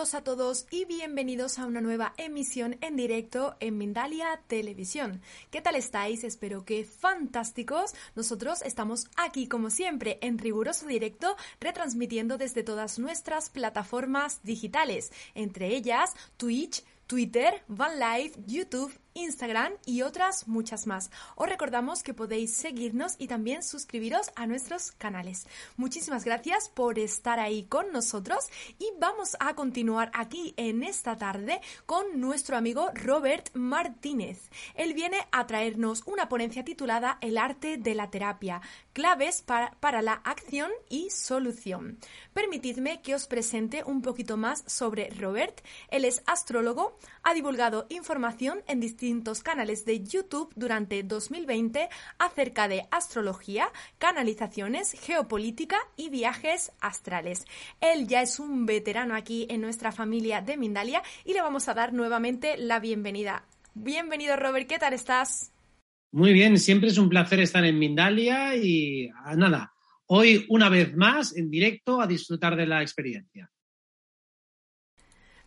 A todos y bienvenidos a una nueva emisión en directo en Mindalia Televisión. ¿Qué tal estáis? Espero que fantásticos. Nosotros estamos aquí como siempre en riguroso directo retransmitiendo desde todas nuestras plataformas digitales, entre ellas Twitch, Twitter, Van Live, YouTube Instagram y otras muchas más. Os recordamos que podéis seguirnos y también suscribiros a nuestros canales. Muchísimas gracias por estar ahí con nosotros y vamos a continuar aquí en esta tarde con nuestro amigo Robert Martínez. Él viene a traernos una ponencia titulada El arte de la terapia, claves para, la acción y solución. Permitidme que os presente un poquito más sobre Robert. Él es astrólogo, ha divulgado información en distintos distintos canales de YouTube durante 2020 acerca de astrología, canalizaciones, geopolítica y viajes astrales. Él ya es un veterano aquí en nuestra familia de Mindalia y le vamos a dar nuevamente la bienvenida. Bienvenido Robert, ¿qué tal estás? Muy bien, siempre es un placer estar en Mindalia y ah, nada, hoy una vez más en directo a disfrutar de la experiencia.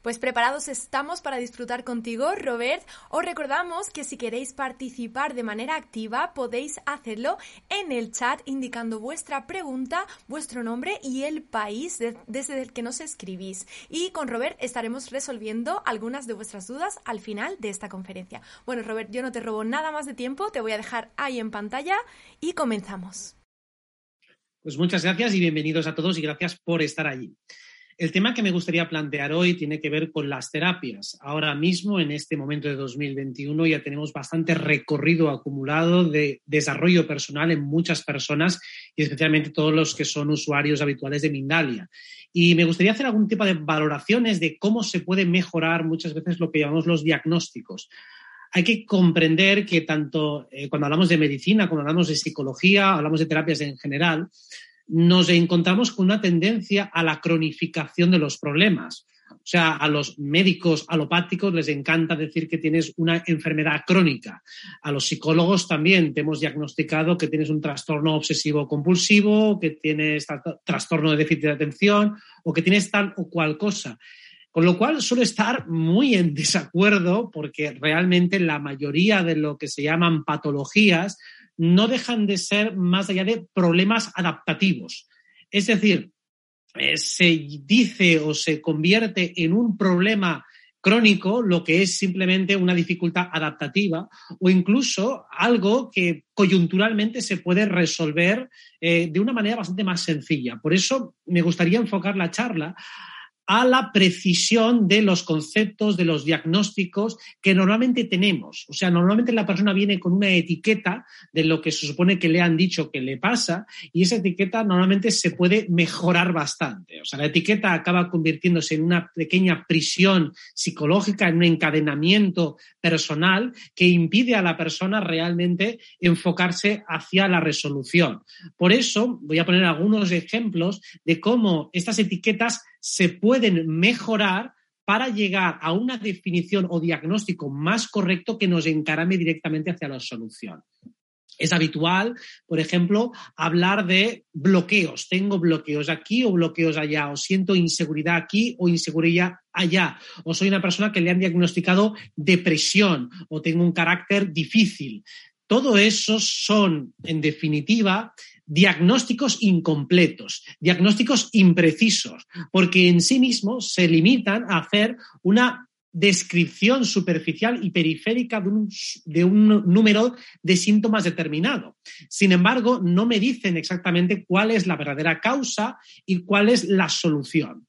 Pues preparados estamos para disfrutar contigo, Robert. Os recordamos que si queréis participar de manera activa podéis hacerlo en el chat indicando vuestra pregunta, vuestro nombre y el país desde el que nos escribís. Y con Robert estaremos resolviendo algunas de vuestras dudas al final de esta conferencia. Bueno, Robert, yo no te robo nada más de tiempo, te voy a dejar ahí en pantalla y comenzamos. Pues muchas gracias y bienvenidos a todos y gracias por estar allí. El tema que me gustaría plantear hoy tiene que ver con las terapias. Ahora mismo, en este momento de 2021, ya tenemos bastante recorrido acumulado de desarrollo personal en muchas personas y especialmente todos los que son usuarios habituales de Mindalia. Y me gustaría hacer algún tipo de valoraciones de cómo se puede mejorar muchas veces lo que llamamos los diagnósticos hay que comprender que tanto eh, cuando hablamos de medicina, cuando hablamos de psicología, hablamos de terapias en general, nos encontramos con una tendencia a la cronificación de los problemas. O sea, a los médicos alopáticos les encanta decir que tienes una enfermedad crónica. A los psicólogos también te hemos diagnosticado que tienes un trastorno obsesivo compulsivo, que tienes trastorno de déficit de atención o que tienes tal o cual cosa. Con lo cual suele estar muy en desacuerdo porque realmente la mayoría de lo que se llaman patologías no dejan de ser más allá de problemas adaptativos. Es decir, eh, se dice o se convierte en un problema crónico lo que es simplemente una dificultad adaptativa o incluso algo que coyunturalmente se puede resolver eh, de una manera bastante más sencilla. Por eso me gustaría enfocar la charla a la precisión de los conceptos, de los diagnósticos que normalmente tenemos. O sea, normalmente la persona viene con una etiqueta de lo que se supone que le han dicho que le pasa y esa etiqueta normalmente se puede mejorar bastante. O sea, la etiqueta acaba convirtiéndose en una pequeña prisión psicológica, en un encadenamiento personal que impide a la persona realmente enfocarse hacia la resolución. Por eso voy a poner algunos ejemplos de cómo estas etiquetas se pueden mejorar para llegar a una definición o diagnóstico más correcto que nos encarame directamente hacia la solución. Es habitual, por ejemplo, hablar de bloqueos. Tengo bloqueos aquí o bloqueos allá, o siento inseguridad aquí o inseguridad allá, o soy una persona que le han diagnosticado depresión o tengo un carácter difícil. Todo eso son, en definitiva, diagnósticos incompletos, diagnósticos imprecisos, porque en sí mismos se limitan a hacer una descripción superficial y periférica de un, número de síntomas determinado. Sin embargo, no me dicen exactamente cuál es la verdadera causa y cuál es la solución.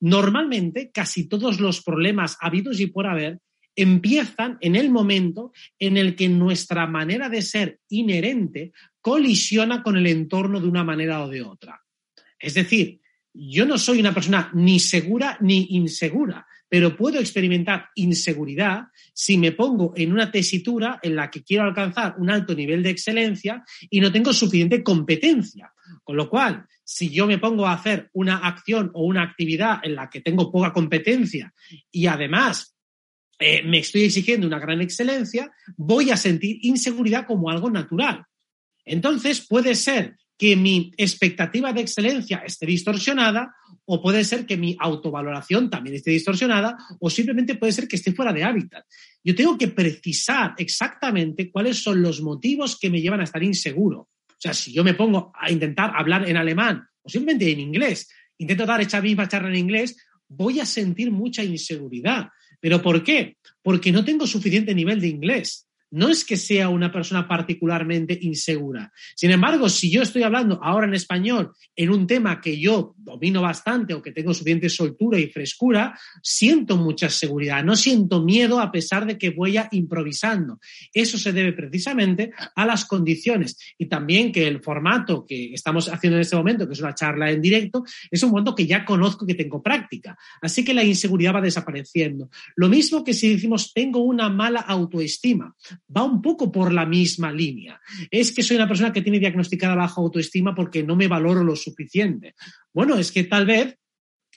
Normalmente, casi todos los problemas habidos y por haber empiezan en el momento en el que nuestra manera de ser inherente colisiona con el entorno de una manera o de otra. Es decir, yo no soy una persona ni segura ni insegura pero puedo experimentar inseguridad si me pongo en una tesitura en la que quiero alcanzar un alto nivel de excelencia y no tengo suficiente competencia. Con lo cual, si yo me pongo a hacer una acción o una actividad en la que tengo poca competencia y además eh, me estoy exigiendo una gran excelencia, voy a sentir inseguridad como algo natural. Entonces, puede ser que mi expectativa de excelencia esté distorsionada o puede ser que mi autovaloración también esté distorsionada o simplemente puede ser que esté fuera de hábitat. Yo tengo que precisar exactamente cuáles son los motivos que me llevan a estar inseguro. O sea, si yo me pongo a intentar hablar en alemán o simplemente en inglés, intento dar esta misma charla en inglés, voy a sentir mucha inseguridad. ¿Pero por qué? Porque no tengo suficiente nivel de inglés no es que sea una persona particularmente insegura. Sin embargo, si yo estoy hablando ahora en español en un tema que yo domino bastante o que tengo suficiente soltura y frescura, siento mucha seguridad, no siento miedo a pesar de que voy improvisando. Eso se debe precisamente a las condiciones y también que el formato que estamos haciendo en este momento, que es una charla en directo, es un momento que ya conozco, que tengo práctica. Así que la inseguridad va desapareciendo. Lo mismo que si decimos tengo una mala autoestima va un poco por la misma línea. Es que soy una persona que tiene diagnosticada baja autoestima porque no me valoro lo suficiente. Bueno, es que tal vez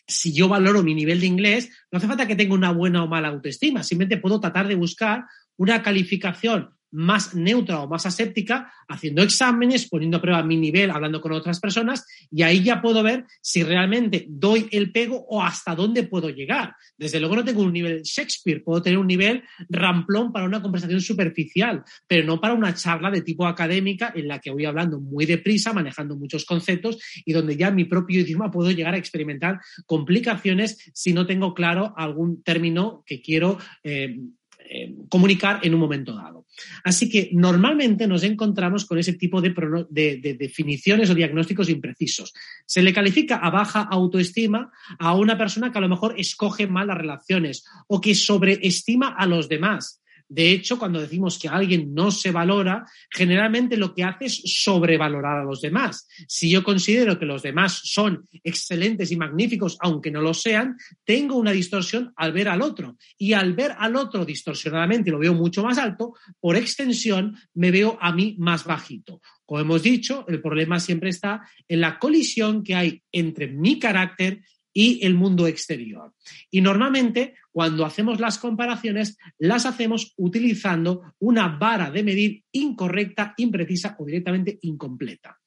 si yo valoro mi nivel de inglés, no hace falta que tenga una buena o mala autoestima, simplemente puedo tratar de buscar una calificación más neutra o más aséptica, haciendo exámenes, poniendo a prueba mi nivel, hablando con otras personas, y ahí ya puedo ver si realmente doy el pego o hasta dónde puedo llegar. Desde luego no tengo un nivel Shakespeare, puedo tener un nivel ramplón para una conversación superficial, pero no para una charla de tipo académica en la que voy hablando muy deprisa, manejando muchos conceptos y donde ya mi propio idioma puedo llegar a experimentar complicaciones si no tengo claro algún término que quiero eh, eh, comunicar en un momento dado. Así que normalmente nos encontramos con ese tipo de, de, definiciones o diagnósticos imprecisos. Se le califica a baja autoestima a una persona que a lo mejor escoge mal las relaciones o que sobreestima a los demás. De hecho, cuando decimos que alguien no se valora, generalmente lo que hace es sobrevalorar a los demás. Si yo considero que los demás son excelentes y magníficos, aunque no lo sean, tengo una distorsión al ver al otro. Y al ver al otro distorsionadamente, lo veo mucho más alto, por extensión me veo a mí más bajito. Como hemos dicho, el problema siempre está en la colisión que hay entre mi carácter y el mundo exterior. Y normalmente cuando hacemos las comparaciones las hacemos utilizando una vara de medir incorrecta, imprecisa o directamente incompleta.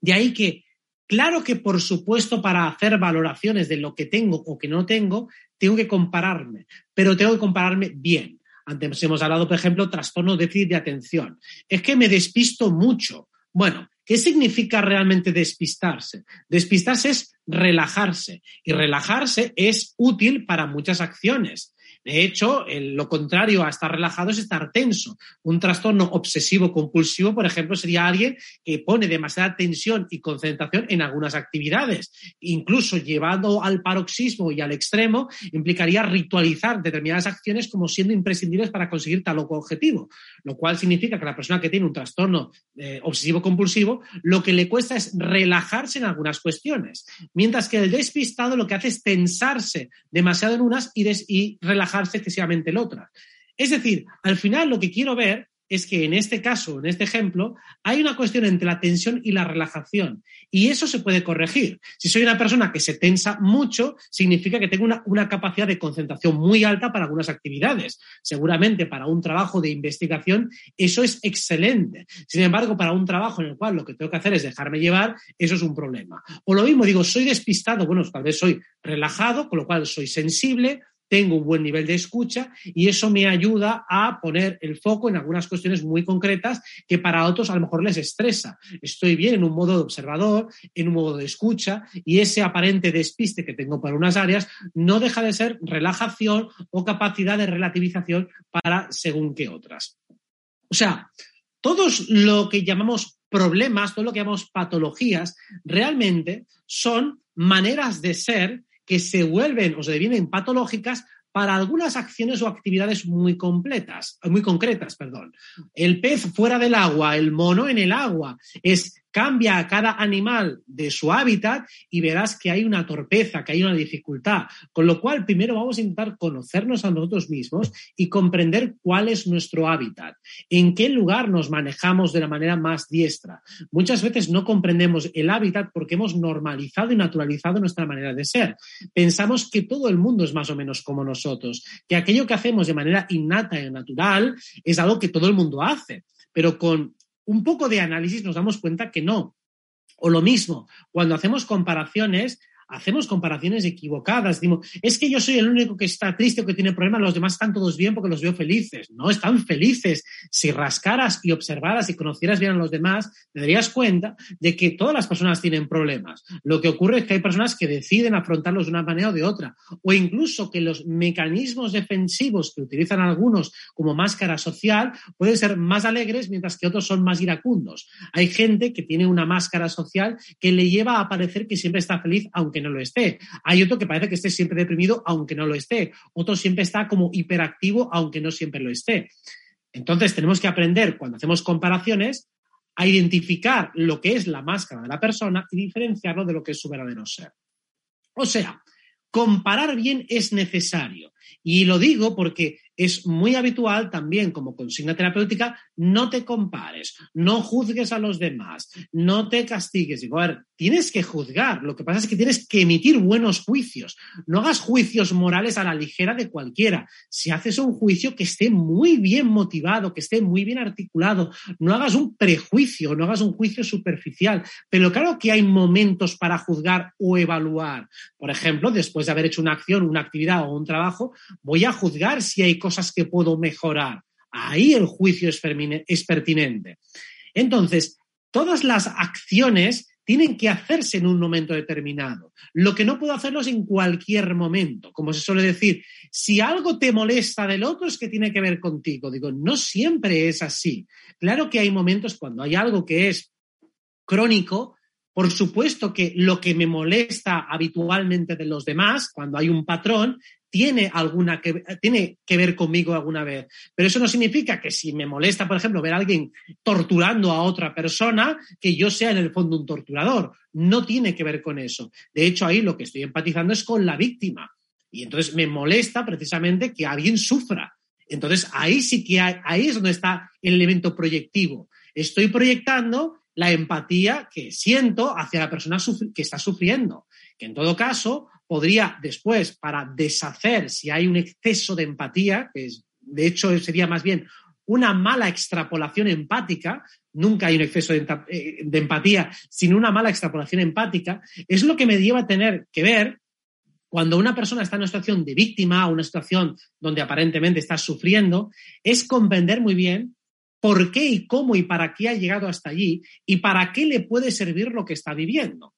De ahí que, claro que por supuesto para hacer valoraciones de lo que tengo o que no tengo, tengo que compararme, pero tengo que compararme bien. Antes hemos hablado, por ejemplo, trastorno déficit de atención. Es que me despisto mucho. Bueno, ¿Qué significa realmente despistarse? Despistarse es relajarse y relajarse es útil para muchas acciones. De hecho, lo contrario a estar relajado es estar tenso. Un trastorno obsesivo compulsivo, por ejemplo, sería alguien que pone demasiada tensión y concentración en algunas actividades. Incluso llevado al paroxismo y al extremo, implicaría ritualizar determinadas acciones como siendo imprescindibles para conseguir tal o cual objetivo. Lo cual significa que la persona que tiene un trastorno eh, obsesivo compulsivo, lo que le cuesta es relajarse en algunas cuestiones. Mientras que el despistado lo que hace es tensarse demasiado en unas y, y relajarse excesivamente en otras. Es decir, al final lo que quiero ver es que en este caso, en este ejemplo, hay una cuestión entre la tensión y la relajación. Y eso se puede corregir. Si soy una persona que se tensa mucho, significa que tengo una, capacidad de concentración muy alta para algunas actividades. Seguramente para un trabajo de investigación eso es excelente. Sin embargo, para un trabajo en el cual lo que tengo que hacer es dejarme llevar, eso es un problema. O lo mismo, digo, soy despistado, bueno, tal vez soy relajado, con lo cual soy sensible, tengo un buen nivel de escucha y eso me ayuda a poner el foco en algunas cuestiones muy concretas que para otros a lo mejor les estresa. Estoy bien en un modo de observador, en un modo de escucha y ese aparente despiste que tengo para unas áreas no deja de ser relajación o capacidad de relativización para según qué otras. O sea, todos lo que llamamos problemas, todo lo que llamamos patologías, realmente son maneras de ser que se vuelven o se devienen patológicas para algunas acciones o actividades muy completas, muy concretas, perdón. El pez fuera del agua, el mono en el agua, es cambia a cada animal de su hábitat y verás que hay una torpeza, que hay una dificultad. Con lo cual, primero vamos a intentar conocernos a nosotros mismos y comprender cuál es nuestro hábitat, en qué lugar nos manejamos de la manera más diestra. Muchas veces no comprendemos el hábitat porque hemos normalizado y naturalizado nuestra manera de ser. Pensamos que todo el mundo es más o menos como nosotros, que aquello que hacemos de manera innata y natural es algo que todo el mundo hace pero con un poco de análisis nos damos cuenta que no. O lo mismo, cuando hacemos comparaciones, hacemos comparaciones equivocadas. Digo, es que yo soy el único que está triste o que tiene problemas, los demás están todos bien porque los veo felices. No, están felices. Si rascaras y observaras y conocieras bien a los demás, te darías cuenta de que todas las personas tienen problemas. Lo que ocurre es que hay personas que deciden afrontarlos de una manera o de otra. O incluso que los mecanismos defensivos que utilizan algunos como máscara social pueden ser más alegres mientras que otros son más iracundos. Hay gente que tiene una máscara social que le lleva a parecer que siempre está feliz, aunque no lo esté. Hay otro que parece que esté siempre deprimido, aunque no lo esté. Otro siempre está como hiperactivo, aunque no siempre lo esté. Entonces, tenemos que aprender, cuando hacemos comparaciones, a identificar lo que es la máscara de la persona y diferenciarlo de lo que es su verdadero ser. O sea, comparar bien es necesario. Y lo digo porque es muy habitual también como consigna terapéutica, no te compares, no juzgues a los demás, no te castigues. Digo, a ver, tienes que juzgar, lo que pasa es que tienes que emitir buenos juicios, no hagas juicios morales a la ligera de cualquiera. Si haces un juicio que esté muy bien motivado, que esté muy bien articulado, no hagas un prejuicio, no hagas un juicio superficial, pero claro que hay momentos para juzgar o evaluar. Por ejemplo, después de haber hecho una acción, una actividad o un trabajo, voy a juzgar si hay cosas que puedo mejorar. Ahí el juicio es, pertinente. Entonces, todas las acciones tienen que hacerse en un momento determinado. Lo que no puedo hacerlo es en cualquier momento. Como se suele decir, si algo te molesta del otro es que tiene que ver contigo. Digo, no siempre es así. Claro que hay momentos cuando hay algo que es crónico, por supuesto que lo que me molesta habitualmente de los demás, cuando hay un patrón, tiene, alguna que, tiene que ver conmigo alguna vez. Pero eso no significa que si me molesta, por ejemplo, ver a alguien torturando a otra persona, que yo sea en el fondo un torturador. No tiene que ver con eso. De hecho, ahí lo que estoy empatizando es con la víctima. Y entonces me molesta precisamente que alguien sufra. Entonces ahí sí que hay, ahí es donde está el elemento proyectivo. Estoy proyectando la empatía que siento hacia la persona que está sufriendo, que en todo caso podría después, para deshacer si hay un exceso de empatía, que de hecho sería más bien una mala extrapolación empática, nunca hay un exceso de, eh, empatía, sino una mala extrapolación empática, es lo que me lleva a tener que ver cuando una persona está en una situación de víctima una situación donde aparentemente está sufriendo, es comprender muy bien por qué y cómo y para qué ha llegado hasta allí y para qué le puede servir lo que está viviendo.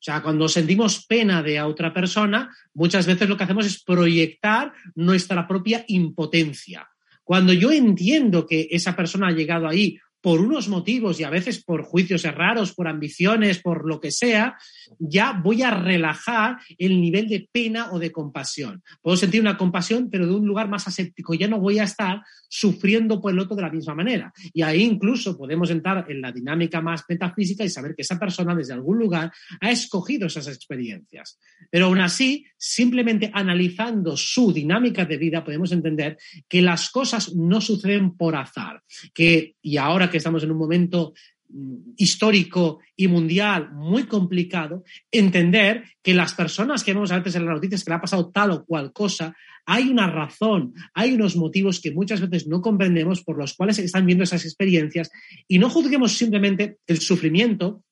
O sea, cuando sentimos pena de otra persona, muchas veces lo que hacemos es proyectar nuestra propia impotencia. Cuando yo entiendo que esa persona ha llegado ahí por unos motivos y a veces por juicios raros, por ambiciones, por lo que sea, ya voy a relajar el nivel de pena o de compasión. Puedo sentir una compasión, pero de un lugar más aséptico. Ya no voy a estar sufriendo por el otro de la misma manera. Y ahí incluso podemos entrar en la dinámica más metafísica y saber que esa persona desde algún lugar ha escogido esas experiencias. Pero aún así, simplemente analizando su dinámica de vida, podemos entender que las cosas no suceden por azar. Que, y ahora que estamos en un momento mm, histórico y mundial muy complicado, entender que las personas que vemos a veces en las noticias que le ha pasado tal o cual cosa, hay una razón, hay unos motivos que muchas veces no comprendemos por los cuales están viendo esas experiencias y no juzguemos simplemente el sufrimiento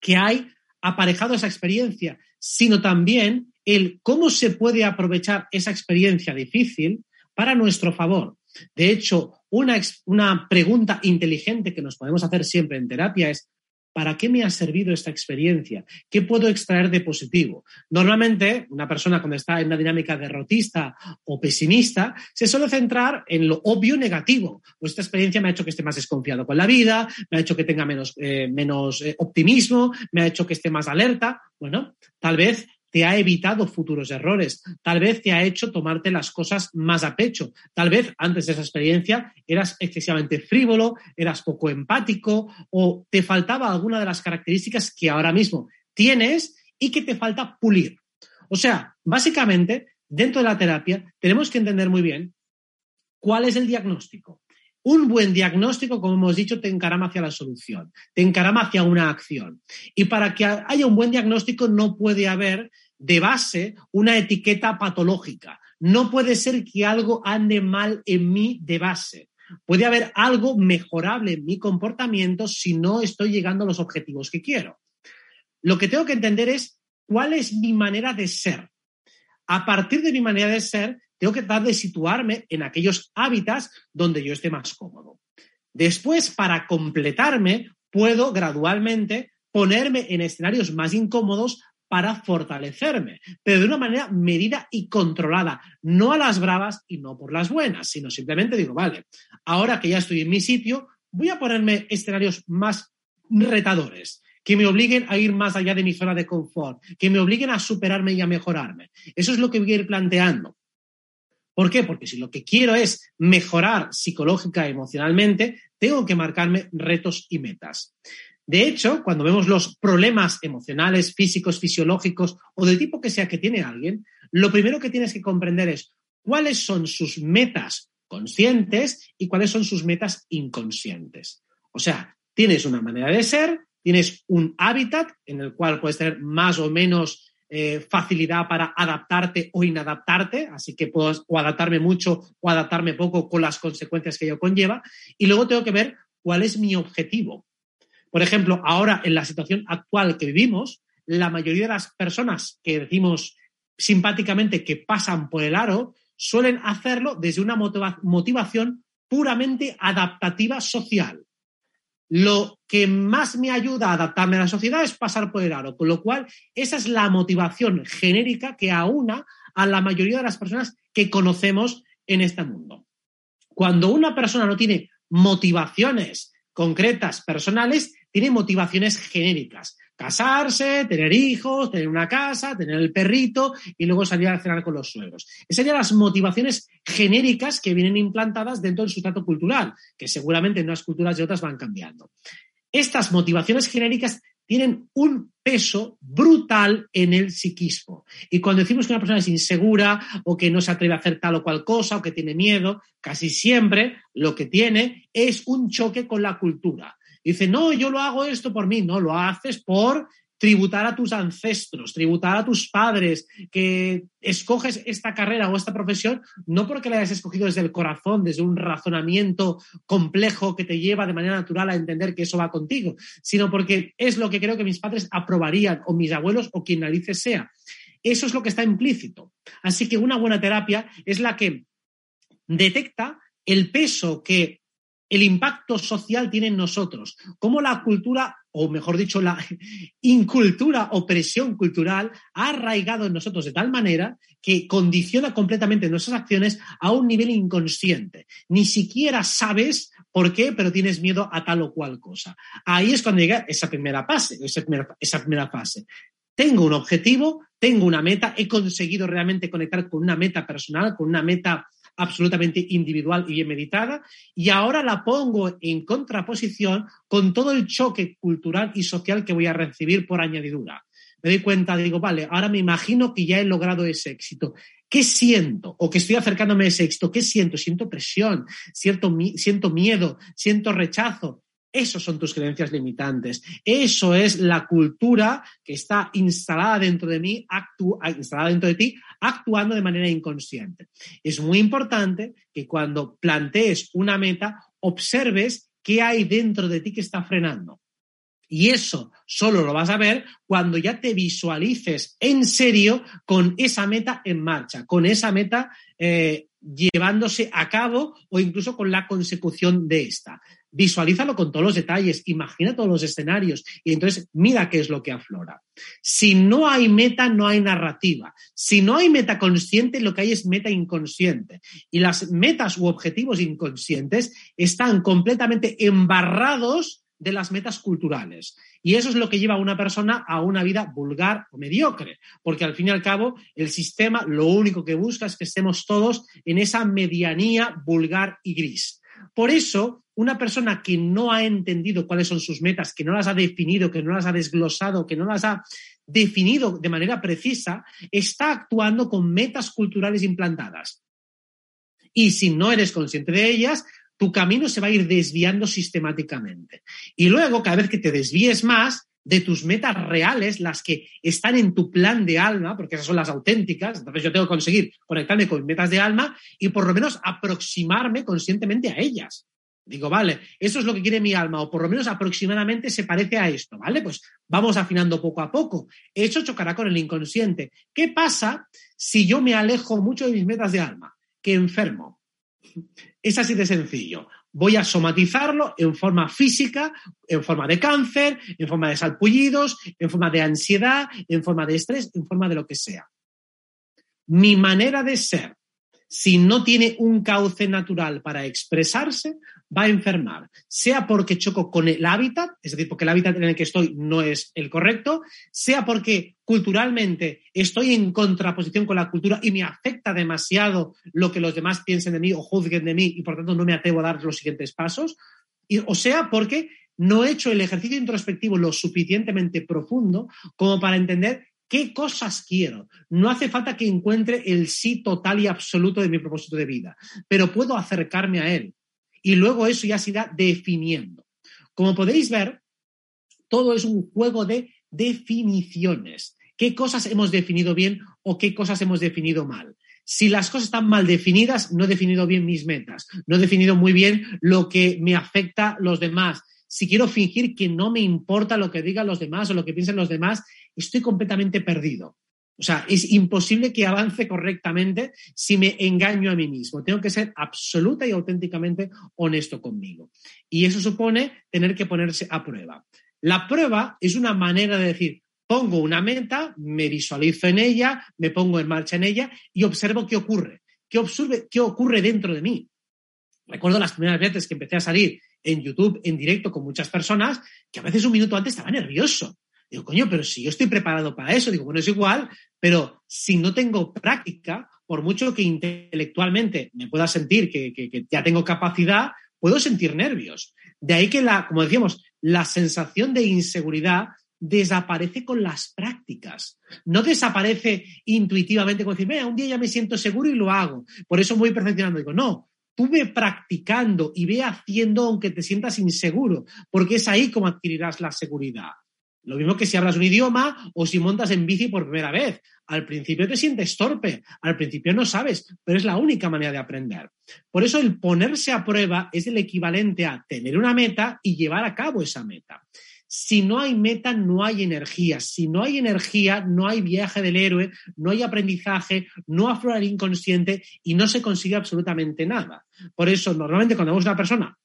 que hay aparejado a esa experiencia, sino también el cómo se puede aprovechar esa experiencia difícil para nuestro favor. De hecho, una, una pregunta inteligente que nos podemos hacer siempre en terapia es, ¿para qué me ha servido esta experiencia? ¿Qué puedo extraer de positivo? Normalmente, una persona cuando está en una dinámica derrotista o pesimista se suele centrar en lo obvio negativo. Pues esta experiencia me ha hecho que esté más desconfiado con la vida, me ha hecho que tenga menos, eh, menos eh, optimismo, me ha hecho que esté más alerta. Bueno, tal vez te ha evitado futuros errores, tal vez te ha hecho tomarte las cosas más a pecho, tal vez antes de esa experiencia eras excesivamente frívolo, eras poco empático o te faltaba alguna de las características que ahora mismo tienes y que te falta pulir. O sea, básicamente, dentro de la terapia tenemos que entender muy bien cuál es el diagnóstico. Un buen diagnóstico, como hemos dicho, te encarama hacia la solución, te encarama hacia una acción. Y para que haya un buen diagnóstico no puede haber de base una etiqueta patológica. No puede ser que algo ande mal en mí de base. Puede haber algo mejorable en mi comportamiento si no estoy llegando a los objetivos que quiero. Lo que tengo que entender es cuál es mi manera de ser. A partir de mi manera de ser, tengo que tratar de situarme en aquellos hábitats donde yo esté más cómodo. Después, para completarme, puedo gradualmente ponerme en escenarios más incómodos para fortalecerme, pero de una manera medida y controlada, no a las bravas y no por las buenas, sino simplemente digo, vale, ahora que ya estoy en mi sitio, voy a ponerme escenarios más retadores, que me obliguen a ir más allá de mi zona de confort, que me obliguen a superarme y a mejorarme. Eso es lo que voy a ir planteando. ¿Por qué? Porque si lo que quiero es mejorar psicológica y emocionalmente, tengo que marcarme retos y metas. De hecho, cuando vemos los problemas emocionales, físicos, fisiológicos o del tipo que sea que tiene alguien, lo primero que tienes que comprender es cuáles son sus metas conscientes y cuáles son sus metas inconscientes. O sea, tienes una manera de ser, tienes un hábitat en el cual puedes tener más o menos eh, facilidad para adaptarte o inadaptarte, así que puedo o adaptarme mucho o adaptarme poco con las consecuencias que ello conlleva. Y luego tengo que ver cuál es mi objetivo. Por ejemplo, ahora en la situación actual que vivimos, la mayoría de las personas que decimos simpáticamente que pasan por el aro suelen hacerlo desde una motivación puramente adaptativa social. Lo que más me ayuda a adaptarme a la sociedad es pasar por el aro, con lo cual esa es la motivación genérica que aúna a la mayoría de las personas que conocemos en este mundo. Cuando una persona no tiene motivaciones concretas, personales, tiene motivaciones genéricas. Casarse, tener hijos, tener una casa, tener el perrito y luego salir a cenar con los suegros. Esas serían las motivaciones genéricas que vienen implantadas dentro del sustrato cultural, que seguramente en unas culturas y otras van cambiando. Estas motivaciones genéricas tienen un peso brutal en el psiquismo. Y cuando decimos que una persona es insegura o que no se atreve a hacer tal o cual cosa o que tiene miedo, casi siempre lo que tiene es un choque con la cultura. Dice, no, yo lo hago esto por mí. No, lo haces por tributar a tus ancestros, tributar a tus padres, que escoges esta carrera o esta profesión no porque la hayas escogido desde el corazón, desde un razonamiento complejo que te lleva de manera natural a entender que eso va contigo, sino porque es lo que creo que mis padres aprobarían o mis abuelos o quien narices sea. Eso es lo que está implícito. Así que una buena terapia es la que detecta el peso que el impacto social tiene en nosotros, cómo la cultura, o mejor dicho, la incultura o presión cultural ha arraigado en nosotros de tal manera que condiciona completamente nuestras acciones a un nivel inconsciente. Ni siquiera sabes por qué, pero tienes miedo a tal o cual cosa. Ahí es cuando llega esa primera fase, esa primera, esa primera fase. Tengo un objetivo, tengo una meta, he conseguido realmente conectar con una meta personal, con una meta absolutamente individual y bien meditada, y ahora la pongo en contraposición con todo el choque cultural y social que voy a recibir por añadidura. Me doy cuenta, digo, vale, ahora me imagino que ya he logrado ese éxito. ¿Qué siento? O que estoy acercándome a ese éxito. ¿Qué siento? Siento presión, siento, siento miedo, siento rechazo. Esos son tus creencias limitantes. Eso es la cultura que está instalada dentro de mí, instalada dentro de ti, actuando de manera inconsciente. Es muy importante que cuando plantees una meta, observes qué hay dentro de ti que está frenando. Y eso solo lo vas a ver cuando ya te visualices en serio con esa meta en marcha, con esa meta eh, llevándose a cabo o incluso con la consecución de esta. Visualízalo con todos los detalles, imagina todos los escenarios y entonces mira qué es lo que aflora. Si no hay meta, no hay narrativa. Si no hay meta consciente, lo que hay es meta inconsciente. Y las metas u objetivos inconscientes están completamente embarrados de las metas culturales. Y eso es lo que lleva a una persona a una vida vulgar o mediocre, porque al fin y al cabo el sistema lo único que busca es que estemos todos en esa medianía vulgar y gris. Por eso, una persona que no ha entendido cuáles son sus metas, que no las ha definido, que no las ha desglosado, que no las ha definido de manera precisa, está actuando con metas culturales implantadas. Y si no eres consciente de ellas, tu camino se va a ir desviando sistemáticamente. Y luego, cada vez que te desvíes más de tus metas reales, las que están en tu plan de alma, porque esas son las auténticas, entonces yo tengo que conseguir conectarme con metas de alma y por lo menos aproximarme conscientemente a ellas. Digo, vale, eso es lo que quiere mi alma, o por lo menos aproximadamente se parece a esto, ¿vale? Pues vamos afinando poco a poco. Eso chocará con el inconsciente. ¿Qué pasa si yo me alejo mucho de mis metas de alma? Que enfermo. Es así de sencillo. Voy a somatizarlo en forma física, en forma de cáncer, en forma de salpullidos, en forma de ansiedad, en forma de estrés, en forma de lo que sea. Mi manera de ser, si no tiene un cauce natural para expresarse, va a enfermar, sea porque choco con el hábitat, es decir, porque el hábitat en el que estoy no es el correcto, sea porque culturalmente estoy en contraposición con la cultura y me afecta demasiado lo que los demás piensen de mí o juzguen de mí y por tanto no me atrevo a dar los siguientes pasos, o sea porque no he hecho el ejercicio introspectivo lo suficientemente profundo como para entender qué cosas quiero. No hace falta que encuentre el sí total y absoluto de mi propósito de vida, pero puedo acercarme a él y luego eso ya se irá definiendo. Como podéis ver, todo es un juego de definiciones. ¿Qué cosas hemos definido bien o qué cosas hemos definido mal? Si las cosas están mal definidas, no he definido bien mis metas, no he definido muy bien lo que me afecta a los demás. Si quiero fingir que no me importa lo que digan los demás o lo que piensen los demás, estoy completamente perdido. O sea, es imposible que avance correctamente si me engaño a mí mismo. Tengo que ser absoluta y auténticamente honesto conmigo. Y eso supone tener que ponerse a prueba. La prueba es una manera de decir, pongo una meta, me visualizo en ella, me pongo en marcha en ella y observo qué ocurre. ¿Qué, qué ocurre dentro de mí? Recuerdo las primeras veces que empecé a salir en YouTube en directo con muchas personas que a veces un minuto antes estaba nervioso Digo, coño, pero si yo estoy preparado para eso, digo, bueno, es igual, pero si no tengo práctica, por mucho que intelectualmente me pueda sentir que, ya tengo capacidad, puedo sentir nervios. De ahí que, la, como decíamos, la sensación de inseguridad desaparece con las prácticas. No desaparece intuitivamente como decir, mira, un día ya me siento seguro y lo hago. Por eso voy perfeccionando. Digo, no, tú ve practicando y ve haciendo aunque te sientas inseguro, porque es ahí como adquirirás la seguridad. Lo mismo que si hablas un idioma o si montas en bici por primera vez. Al principio te sientes torpe, al principio no sabes, pero es la única manera de aprender. Por eso el ponerse a prueba es el equivalente a tener una meta y llevar a cabo esa meta. Si no hay meta, no hay energía. Si no hay energía, no hay viaje del héroe, no hay aprendizaje, no aflora el inconsciente y no se consigue absolutamente nada. Por eso, normalmente cuando vemos una persona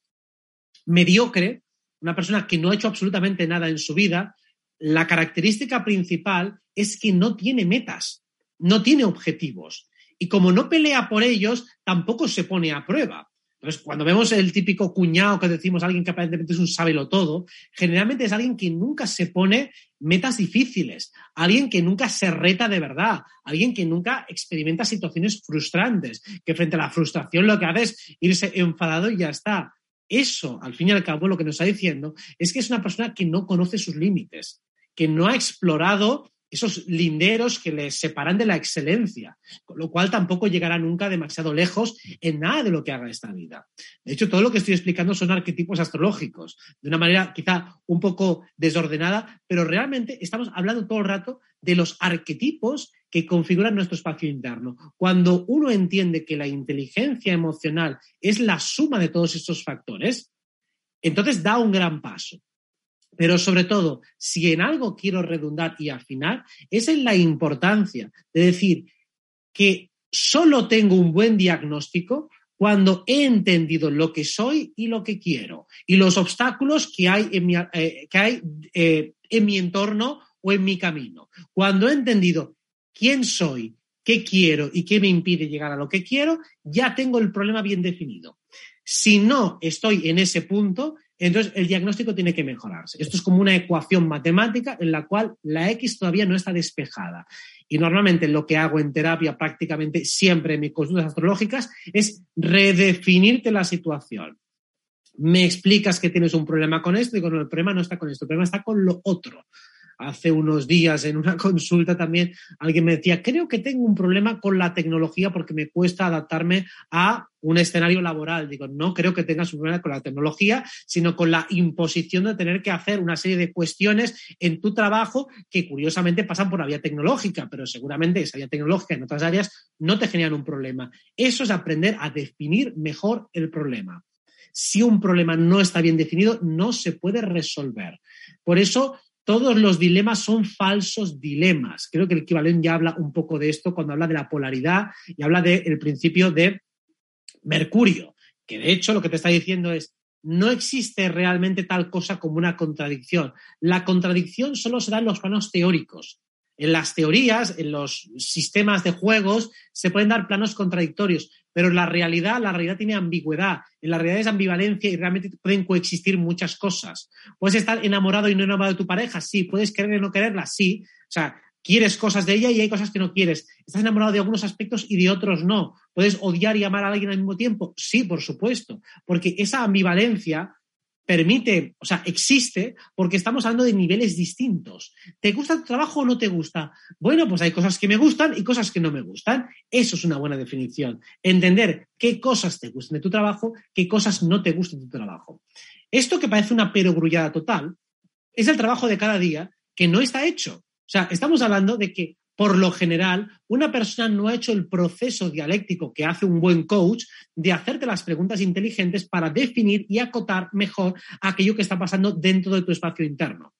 mediocre, una persona que no ha hecho absolutamente nada en su vida, la característica principal es que no tiene metas, no tiene objetivos. Y como no pelea por ellos, tampoco se pone a prueba. Entonces, cuando vemos el típico cuñado que decimos alguien que aparentemente es un sábelo todo, generalmente es alguien que nunca se pone metas difíciles, alguien que nunca se reta de verdad, alguien que nunca experimenta situaciones frustrantes, que frente a la frustración lo que hace es irse enfadado y ya está. Eso, al fin y al cabo, lo que nos está diciendo es que es una persona que no conoce sus límites, que no ha explorado esos linderos que les separan de la excelencia, con lo cual tampoco llegará nunca demasiado lejos en nada de lo que haga esta vida. De hecho, todo lo que estoy explicando son arquetipos astrológicos, de una manera quizá un poco desordenada, pero realmente estamos hablando todo el rato de los arquetipos que configuran nuestro espacio interno. Cuando uno entiende que la inteligencia emocional es la suma de todos estos factores, entonces da un gran paso. Pero sobre todo, si en algo quiero redundar y afinar, es en la importancia de decir que solo tengo un buen diagnóstico cuando he entendido lo que soy y lo que quiero y los obstáculos que hay en mi, eh, que hay, eh, en mi entorno o en mi camino. Cuando he entendido quién soy, qué quiero y qué me impide llegar a lo que quiero, ya tengo el problema bien definido. Si no estoy en ese punto, entonces, el diagnóstico tiene que mejorarse. Esto es como una ecuación matemática en la cual la X todavía no está despejada. Y normalmente lo que hago en terapia prácticamente siempre en mis consultas astrológicas es redefinirte la situación. Me explicas que tienes un problema con esto y no, el problema no está con esto, el problema está con lo otro hace unos días en una consulta también alguien me decía, creo que tengo un problema con la tecnología porque me cuesta adaptarme a un escenario laboral. Digo, no creo que tengas un problema con la tecnología, sino con la imposición de tener que hacer una serie de cuestiones en tu trabajo que curiosamente pasan por la vía tecnológica, pero seguramente esa vía tecnológica en otras áreas no te generan un problema. Eso es aprender a definir mejor el problema. Si un problema no está bien definido, no se puede resolver. Por eso, todos los dilemas son falsos dilemas. Creo que el equivalente ya habla un poco de esto cuando habla de la polaridad y habla del principio de Mercurio, que de hecho lo que te está diciendo es, no existe realmente tal cosa como una contradicción. La contradicción solo se da en los planos teóricos. En las teorías, en los sistemas de juegos, se pueden dar planos contradictorios, pero en la realidad, la realidad tiene ambigüedad, en la realidad es ambivalencia y realmente pueden coexistir muchas cosas. Puedes estar enamorado y no enamorado de tu pareja, sí, puedes querer o no quererla, sí. O sea, quieres cosas de ella y hay cosas que no quieres. Estás enamorado de algunos aspectos y de otros no. Puedes odiar y amar a alguien al mismo tiempo, sí, por supuesto, porque esa ambivalencia permite, o sea, existe porque estamos hablando de niveles distintos. ¿Te gusta tu trabajo o no te gusta? Bueno, pues hay cosas que me gustan y cosas que no me gustan. Eso es una buena definición. Entender qué cosas te gustan de tu trabajo, qué cosas no te gustan de tu trabajo. Esto que parece una perogrullada total es el trabajo de cada día que no está hecho. O sea, estamos hablando de que por lo general, una persona no ha hecho el proceso dialéctico que hace un buen coach de hacerte las preguntas inteligentes para definir y acotar mejor aquello que está pasando dentro de tu espacio interno.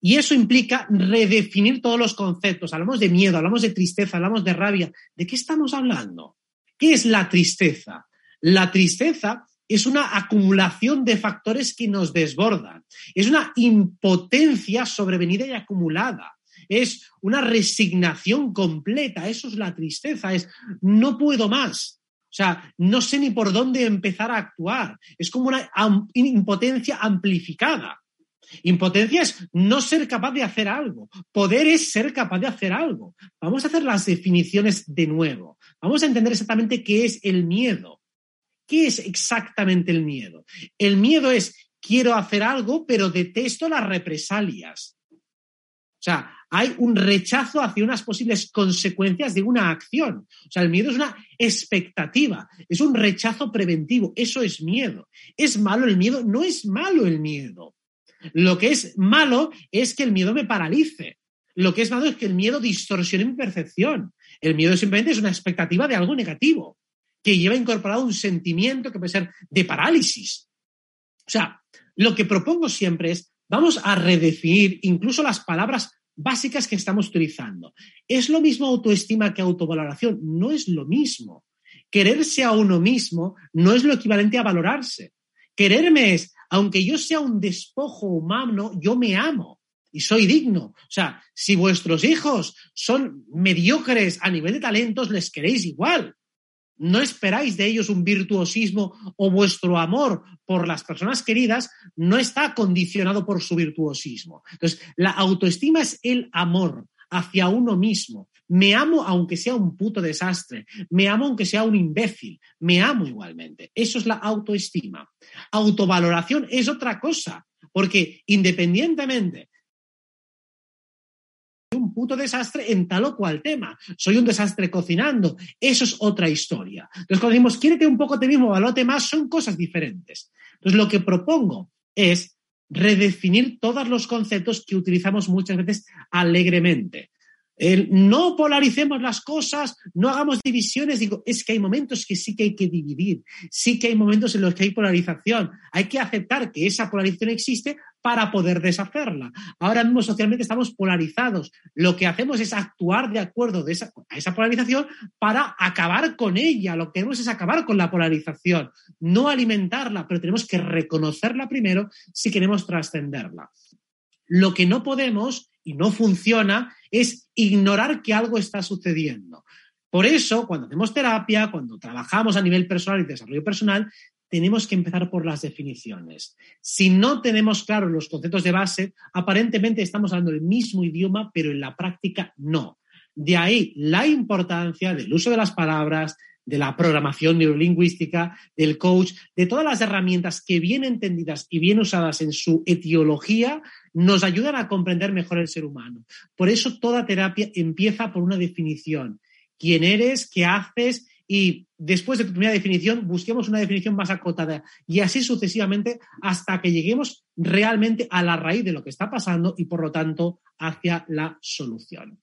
Y eso implica redefinir todos los conceptos. Hablamos de miedo, hablamos de tristeza, hablamos de rabia. ¿De qué estamos hablando? ¿Qué es la tristeza? La tristeza es una acumulación de factores que nos desbordan. Es una impotencia sobrevenida y acumulada es una resignación completa, eso es la tristeza, es no puedo más. O sea, no sé ni por dónde empezar a actuar. Es como una impotencia amplificada. Impotencia es no ser capaz de hacer algo. Poder es ser capaz de hacer algo. Vamos a hacer las definiciones de nuevo. Vamos a entender exactamente qué es el miedo. ¿Qué es exactamente el miedo? El miedo es quiero hacer algo, pero detesto las represalias. O sea, hay un rechazo hacia unas posibles consecuencias de una acción. O sea, el miedo es una expectativa, es un rechazo preventivo, eso es miedo. ¿Es malo el miedo? No es malo el miedo. Lo que es malo es que el miedo me paralice. Lo que es malo es que el miedo distorsione mi percepción. El miedo simplemente es una expectativa de algo negativo, que lleva incorporado un sentimiento que puede ser de parálisis. O sea, lo que propongo siempre es, vamos a redefinir incluso las palabras básicas que estamos utilizando. ¿Es lo mismo autoestima que autovaloración? No es lo mismo. Quererse a uno mismo no es lo equivalente a valorarse. Quererme es, aunque yo sea un despojo humano, yo me amo y soy digno. O sea, si vuestros hijos son mediocres a nivel de talentos, les queréis igual. No esperáis de ellos un virtuosismo o vuestro amor por las personas queridas no está condicionado por su virtuosismo. Entonces, la autoestima es el amor hacia uno mismo. Me amo aunque sea un puto desastre, me amo aunque sea un imbécil, me amo igualmente. Eso es la autoestima. Autovaloración es otra cosa, porque independientemente un puto desastre en tal o cual tema. Soy un desastre cocinando. Eso es otra historia. Entonces, cuando decimos, quiérete un poco te mismo, valórate más, son cosas diferentes. Entonces, lo que propongo es redefinir todos los conceptos que utilizamos muchas veces alegremente no polaricemos las cosas, no hagamos divisiones. Digo, es que hay momentos que sí que hay que dividir, sí que hay momentos en los que hay polarización. Hay que aceptar que esa polarización existe para poder deshacerla. Ahora mismo socialmente estamos polarizados. Lo que hacemos es actuar de acuerdo a esa polarización para acabar con ella. Lo que queremos es acabar con la polarización, no alimentarla, pero tenemos que reconocerla primero si queremos trascenderla. Lo que no podemos y no funciona es ignorar que algo está sucediendo. Por eso, cuando hacemos terapia, cuando trabajamos a nivel personal y desarrollo personal, tenemos que empezar por las definiciones. Si no tenemos claros los conceptos de base, aparentemente estamos hablando el mismo idioma, pero en la práctica no. De ahí la importancia del uso de las palabras, de la programación neurolingüística, del coach, de todas las herramientas que bien entendidas y bien usadas en su etiología nos ayudan a comprender mejor el ser humano. Por eso toda terapia empieza por una definición. ¿Quién eres? ¿Qué haces? Y después de tu primera definición, busquemos una definición más acotada y así sucesivamente hasta que lleguemos realmente a la raíz de lo que está pasando y por lo tanto hacia la solución.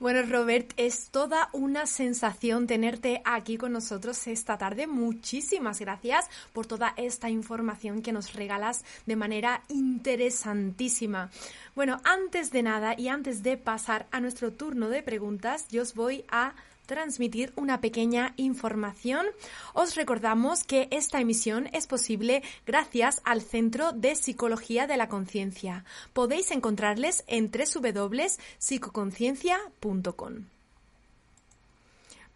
Bueno, Robert, es toda una sensación tenerte aquí con nosotros esta tarde. Muchísimas gracias por toda esta información que nos regalas de manera interesantísima. Bueno, antes de nada y antes de pasar a nuestro turno de preguntas, yo os voy a transmitir una pequeña información. Os recordamos que esta emisión es posible gracias al Centro de Psicología de la Conciencia. Podéis encontrarles en www.psicoconciencia.com.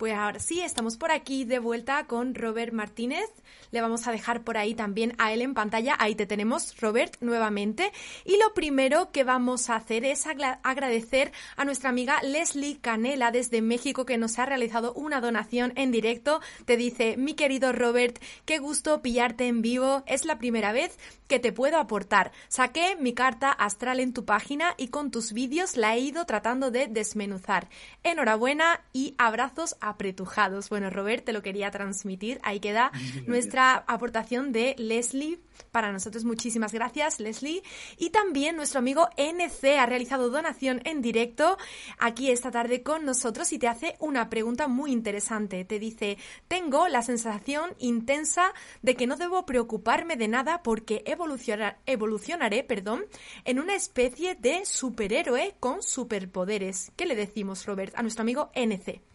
Pues ahora sí, estamos por aquí de vuelta con Robert Martínez. Le vamos a dejar por ahí también a él en pantalla. Ahí te tenemos, Robert, nuevamente. Y lo primero que vamos a hacer es agradecer a nuestra amiga Leslie Canela desde México que nos ha realizado una donación en directo. Te dice, mi querido Robert, qué gusto pillarte en vivo. Es la primera vez que te puedo aportar. Saqué mi carta astral en tu página y con tus vídeos la he ido tratando de desmenuzar. Enhorabuena y abrazos a apretujados. Bueno, Robert, te lo quería transmitir. Ahí queda nuestra aportación de Leslie. Para nosotros, muchísimas gracias, Leslie. Y también nuestro amigo NC ha realizado donación en directo aquí esta tarde con nosotros y te hace una pregunta muy interesante. Te dice, tengo la sensación intensa de que no debo preocuparme de nada porque evolucionaré perdón, en una especie de superhéroe con superpoderes. ¿Qué le decimos, Robert, a nuestro amigo NC?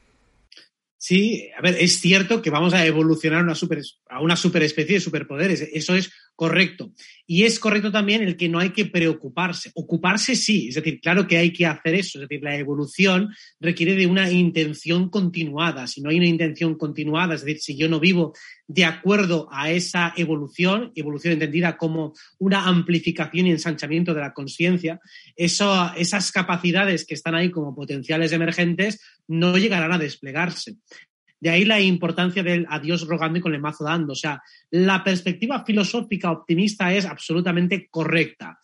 Sí, a ver, es cierto que vamos a evolucionar una super, a una superespecie de superpoderes, eso es correcto. Y es correcto también el que no hay que preocuparse. Ocuparse sí, es decir, claro que hay que hacer eso, es decir, la evolución requiere de una intención continuada. Si no hay una intención continuada, es decir, si yo no vivo de acuerdo a esa evolución, evolución entendida como una amplificación y ensanchamiento de la conciencia, esas capacidades que están ahí como potenciales emergentes no llegarán a desplegarse. De ahí la importancia del adiós rogando y con el mazo dando. O sea, la perspectiva filosófica optimista es absolutamente correcta.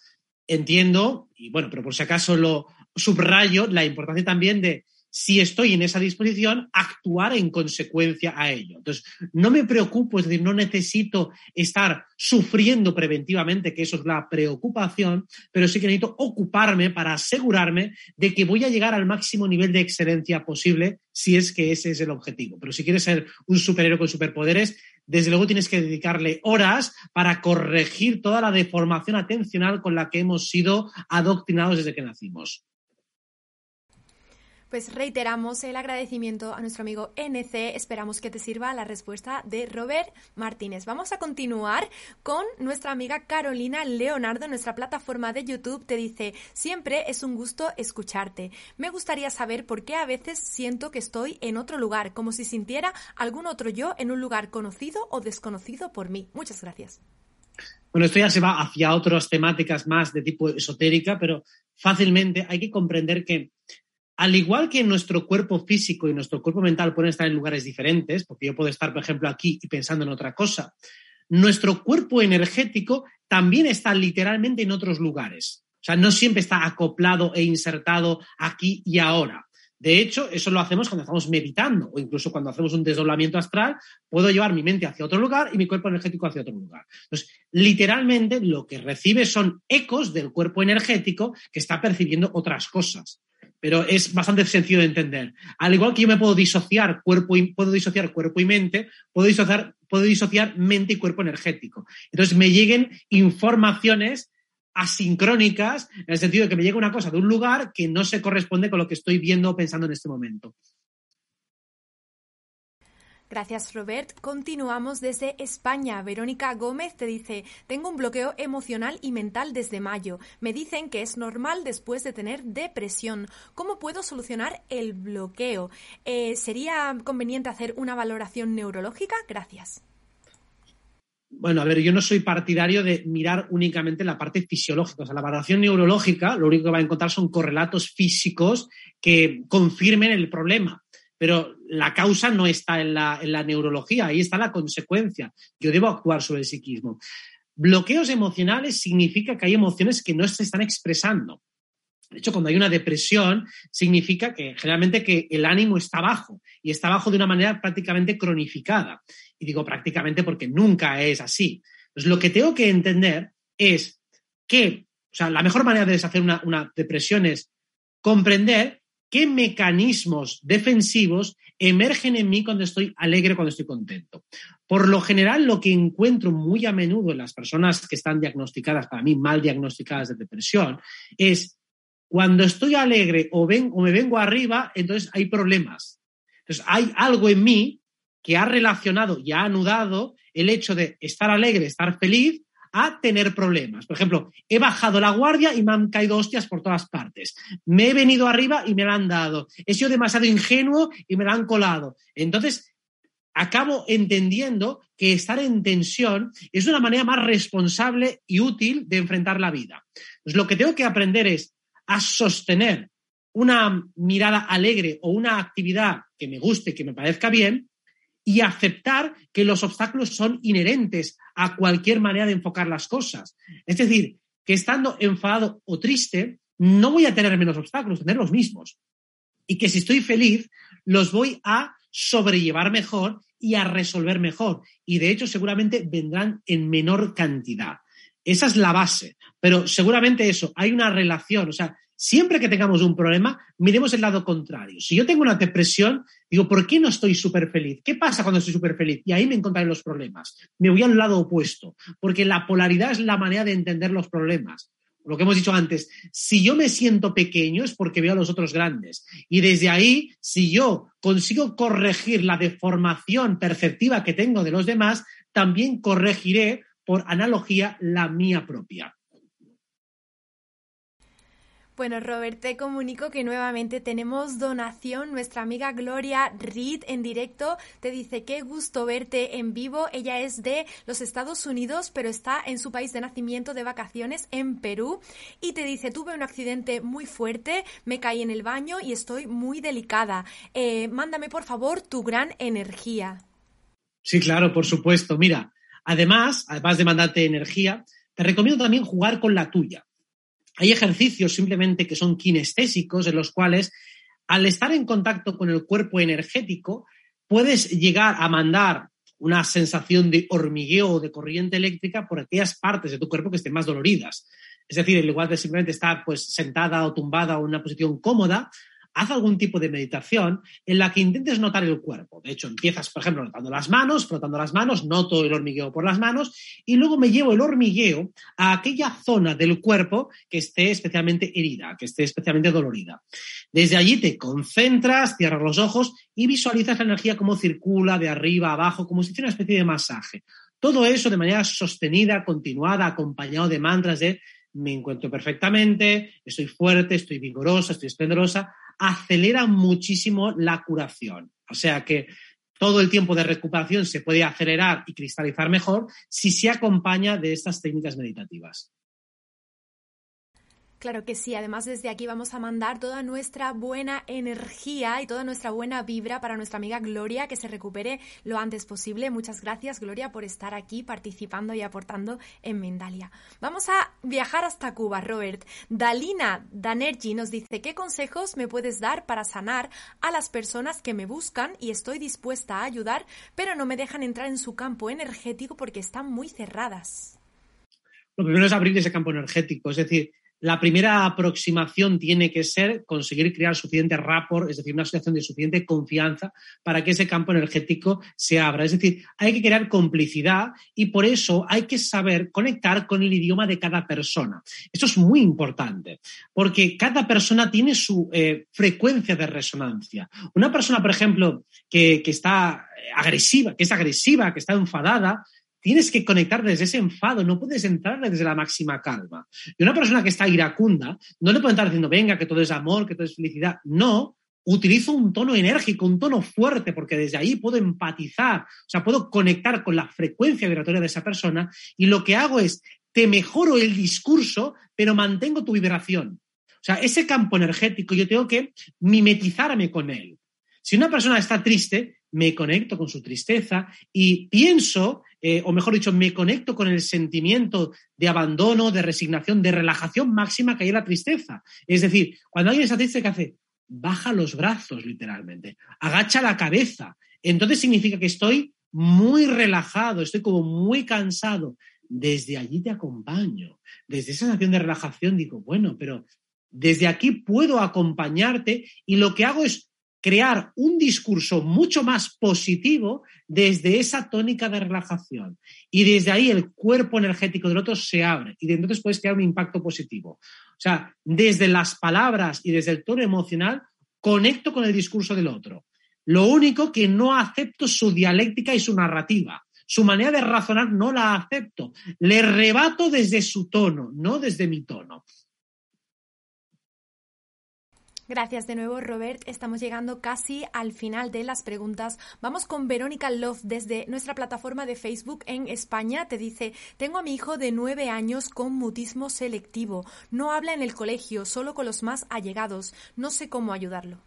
Entiendo, y bueno, pero por si acaso lo subrayo, la importancia también de si estoy en esa disposición, actuar en consecuencia a ello. Entonces, no me preocupo, es decir, no necesito estar sufriendo preventivamente, que eso es la preocupación, pero sí que necesito ocuparme para asegurarme de que voy a llegar al máximo nivel de excelencia posible si es que ese es el objetivo. Pero si quieres ser un superhéroe con superpoderes, desde luego tienes que dedicarle horas para corregir toda la deformación atencional con la que hemos sido adoctrinados desde que nacimos. Pues reiteramos el agradecimiento a nuestro amigo NC. Esperamos que te sirva la respuesta de Robert Martínez. Vamos a continuar con nuestra amiga Carolina Leonardo. Nuestra plataforma de YouTube te dice, siempre es un gusto escucharte. Me gustaría saber por qué a veces siento que estoy en otro lugar, como si sintiera algún otro yo en un lugar conocido o desconocido por mí. Muchas gracias. Bueno, esto ya se va hacia otras temáticas más de tipo esotérica, pero fácilmente hay que comprender que al igual que nuestro cuerpo físico y nuestro cuerpo mental pueden estar en lugares diferentes, porque yo puedo estar, por ejemplo, aquí y pensando en otra cosa, nuestro cuerpo energético también está literalmente en otros lugares. O sea, no siempre está acoplado e insertado aquí y ahora. De hecho, eso lo hacemos cuando estamos meditando o incluso cuando hacemos un desdoblamiento astral, puedo llevar mi mente hacia otro lugar y mi cuerpo energético hacia otro lugar. Entonces, literalmente lo que recibe son ecos del cuerpo energético que está percibiendo otras cosas pero es bastante sencillo de entender. Al igual que yo me puedo disociar cuerpo y, puedo disociar cuerpo y mente, puedo disociar, puedo disociar mente y cuerpo energético. Entonces me lleguen informaciones asincrónicas, en el sentido de que me llega una cosa de un lugar que no se corresponde con lo que estoy viendo o pensando en este momento. Gracias, Robert. Continuamos desde España. Verónica Gómez te dice, tengo un bloqueo emocional y mental desde mayo. Me dicen que es normal después de tener depresión. ¿Cómo puedo solucionar el bloqueo? Eh, ¿Sería conveniente hacer una valoración neurológica? Gracias. Bueno, a ver, yo no soy partidario de mirar únicamente la parte fisiológica. O sea, la valoración neurológica lo único que va a encontrar son correlatos físicos que confirmen el problema pero la causa no está en la, neurología, ahí está la consecuencia. Yo debo actuar sobre el psiquismo. Bloqueos emocionales significa que hay emociones que no se están expresando. De hecho, cuando hay una depresión, significa que generalmente que el ánimo está bajo y está bajo de una manera prácticamente cronificada. Y digo prácticamente porque nunca es así. Lo que tengo que entender es que, o sea, la mejor manera de deshacer una, una depresión es comprender qué mecanismos defensivos emergen en mí cuando estoy alegre, cuando estoy contento. Por lo general, lo que encuentro muy a menudo en las personas que están diagnosticadas, para mí mal diagnosticadas de depresión, es cuando estoy alegre o, o me vengo arriba, entonces hay problemas. Entonces hay algo en mí que ha relacionado y ha anudado el hecho de estar alegre, estar feliz, a tener problemas. Por ejemplo, he bajado la guardia y me han caído hostias por todas partes. Me he venido arriba y me la han dado. He sido demasiado ingenuo y me la han colado. Entonces, acabo entendiendo que estar en tensión es una manera más responsable y útil de enfrentar la vida. Pues lo que tengo que aprender es a sostener una mirada alegre o una actividad que me guste, que me parezca bien, y aceptar que los obstáculos son inherentes a cualquier manera de enfocar las cosas. Es decir, que estando enfadado o triste, no voy a tener menos obstáculos, tener los mismos. Y que si estoy feliz, los voy a sobrellevar mejor y a resolver mejor. Y de hecho, seguramente vendrán en menor cantidad. Esa es la base. Pero seguramente eso, hay una relación. O sea, Siempre que tengamos un problema, miremos el lado contrario. Si yo tengo una depresión, digo, ¿por qué no estoy súper feliz? ¿Qué pasa cuando estoy súper feliz? Y ahí me encontraré los problemas. Me voy al lado opuesto, porque la polaridad es la manera de entender los problemas. Lo que hemos dicho antes, si yo me siento pequeño es porque veo a los otros grandes. Y desde ahí, si yo consigo corregir la deformación perceptiva que tengo de los demás, también corregiré por analogía la mía propia. Bueno, Robert, te comunico que nuevamente tenemos donación. Nuestra amiga Gloria Reed en directo te dice qué gusto verte en vivo. Ella es de los Estados Unidos, pero está en su país de nacimiento de vacaciones en Perú. Y te dice, tuve un accidente muy fuerte, me caí en el baño y estoy muy delicada. Eh, mándame, por favor, tu gran energía. Sí, claro, por supuesto. Mira, además, además de mandarte energía, te recomiendo también jugar con la tuya. Hay ejercicios simplemente que son kinestésicos en los cuales al estar en contacto con el cuerpo energético puedes llegar a mandar una sensación de hormigueo o de corriente eléctrica por aquellas partes de tu cuerpo que estén más doloridas. Es decir, en lugar de simplemente estar pues sentada o tumbada o en una posición cómoda, haz algún tipo de meditación en la que intentes notar el cuerpo. De hecho, empiezas, por ejemplo, notando las manos, frotando las manos, noto el hormigueo por las manos y luego me llevo el hormigueo a aquella zona del cuerpo que esté especialmente herida, que esté especialmente dolorida. Desde allí te concentras, cierras los ojos y visualizas la energía como circula de arriba a abajo, como si fuera una especie de masaje. Todo eso de manera sostenida, continuada, acompañado de mantras de me encuentro perfectamente, estoy fuerte, estoy vigorosa, estoy esplendorosa, acelera muchísimo la curación. O sea que todo el tiempo de recuperación se puede acelerar y cristalizar mejor si se acompaña de estas técnicas meditativas. Claro que sí, además desde aquí vamos a mandar toda nuestra buena energía y toda nuestra buena vibra para nuestra amiga Gloria, que se recupere lo antes posible. Muchas gracias Gloria por estar aquí participando y aportando en Mindalia. Vamos a viajar hasta Cuba, Robert. Dalina Danergi nos dice, ¿qué consejos me puedes dar para sanar a las personas que me buscan y estoy dispuesta a ayudar, pero no me dejan entrar en su campo energético porque están muy cerradas? Lo primero es abrir ese campo energético, es decir, la primera aproximación tiene que ser conseguir crear suficiente rapport, es decir, una situación de suficiente confianza para que ese campo energético se abra. Es decir, hay que crear complicidad y por eso hay que saber conectar con el idioma de cada persona. Esto es muy importante, porque cada persona tiene su eh, frecuencia de resonancia. Una persona, por ejemplo, que, que está agresiva, que es agresiva, que está enfadada, tienes que conectar desde ese enfado, no puedes entrar desde la máxima calma. Y una persona que está iracunda, no le puede estar diciendo, venga, que todo es amor, que todo es felicidad. No, utilizo un tono enérgico, un tono fuerte, porque desde ahí puedo empatizar, o sea, puedo conectar con la frecuencia vibratoria de esa persona y lo que hago es, te mejoro el discurso, pero mantengo tu vibración. O sea, ese campo energético yo tengo que mimetizarme con él. Si una persona está triste, me conecto con su tristeza y pienso eh, o mejor dicho, me conecto con el sentimiento de abandono, de resignación, de relajación máxima que hay en la tristeza. Es decir, cuando alguien está triste, ¿qué hace? Baja los brazos, literalmente, agacha la cabeza. Entonces significa que estoy muy relajado, estoy como muy cansado. Desde allí te acompaño. Desde esa sensación de relajación digo, bueno, pero desde aquí puedo acompañarte y lo que hago es crear un discurso mucho más positivo desde esa tónica de relajación. Y desde ahí el cuerpo energético del otro se abre y entonces puedes crear un impacto positivo. O sea, desde las palabras y desde el tono emocional, conecto con el discurso del otro. Lo único que no acepto su dialéctica y su narrativa. Su manera de razonar no la acepto. Le rebato desde su tono, no desde mi tono. Gracias de nuevo, Robert. Estamos llegando casi al final de las preguntas. Vamos con Verónica Love desde nuestra plataforma de Facebook en España. Te dice, tengo a mi hijo de nueve años con mutismo selectivo. No habla en el colegio, solo con los más allegados. No sé cómo ayudarlo.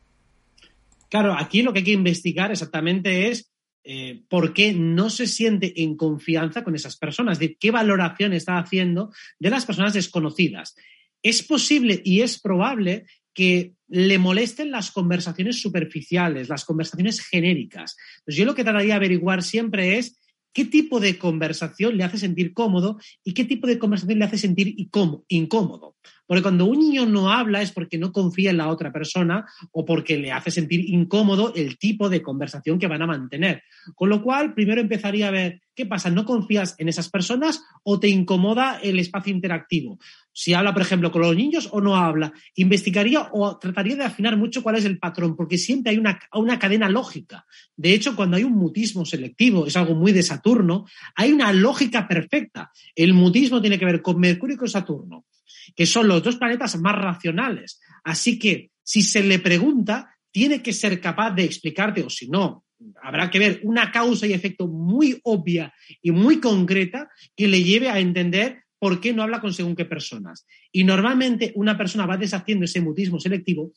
Claro, aquí lo que hay que investigar exactamente es eh, por qué no se siente en confianza con esas personas, de qué valoración está haciendo de las personas desconocidas. Es posible y es probable que le molesten las conversaciones superficiales, las conversaciones genéricas. Pues yo lo que trataría de averiguar siempre es qué tipo de conversación le hace sentir cómodo y qué tipo de conversación le hace sentir incómodo. Porque cuando un niño no habla es porque no confía en la otra persona o porque le hace sentir incómodo el tipo de conversación que van a mantener. Con lo cual, primero empezaría a ver qué pasa, ¿no confías en esas personas o te incomoda el espacio interactivo? Si habla, por ejemplo, con los niños o no habla. Investigaría o trataría de afinar mucho cuál es el patrón, porque siempre hay una, una, cadena lógica. De hecho, cuando hay un mutismo selectivo, es algo muy de Saturno, hay una lógica perfecta. El mutismo tiene que ver con Mercurio y con Saturno, que son los dos planetas más racionales. Así que, si se le pregunta, tiene que ser capaz de explicarte, o si no, habrá que ver una causa y efecto muy obvia y muy concreta que le lleve a entender por qué no habla con según qué personas. Y normalmente una persona va deshaciendo ese mutismo selectivo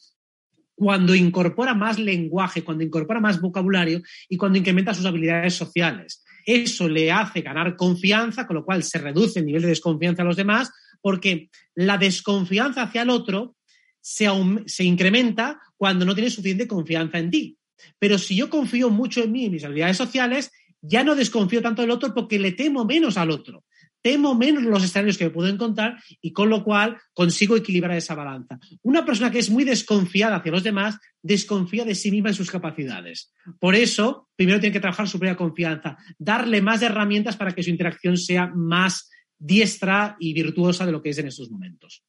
cuando incorpora más lenguaje, cuando incorpora más vocabulario y cuando incrementa sus habilidades sociales. Eso le hace ganar confianza, con lo cual se reduce el nivel de desconfianza a los demás, porque la desconfianza hacia el otro se, se incrementa cuando no tienes suficiente confianza en ti. Pero si yo confío mucho en mí y mis habilidades sociales, ya no desconfío tanto del otro porque le temo menos al otro. Temo menos los escenarios que me puedo encontrar y con lo cual consigo equilibrar esa balanza. Una persona que es muy desconfiada hacia los demás desconfía de sí misma y sus capacidades. Por eso, primero tiene que trabajar su propia confianza, darle más herramientas para que su interacción sea más diestra y virtuosa de lo que es en estos momentos.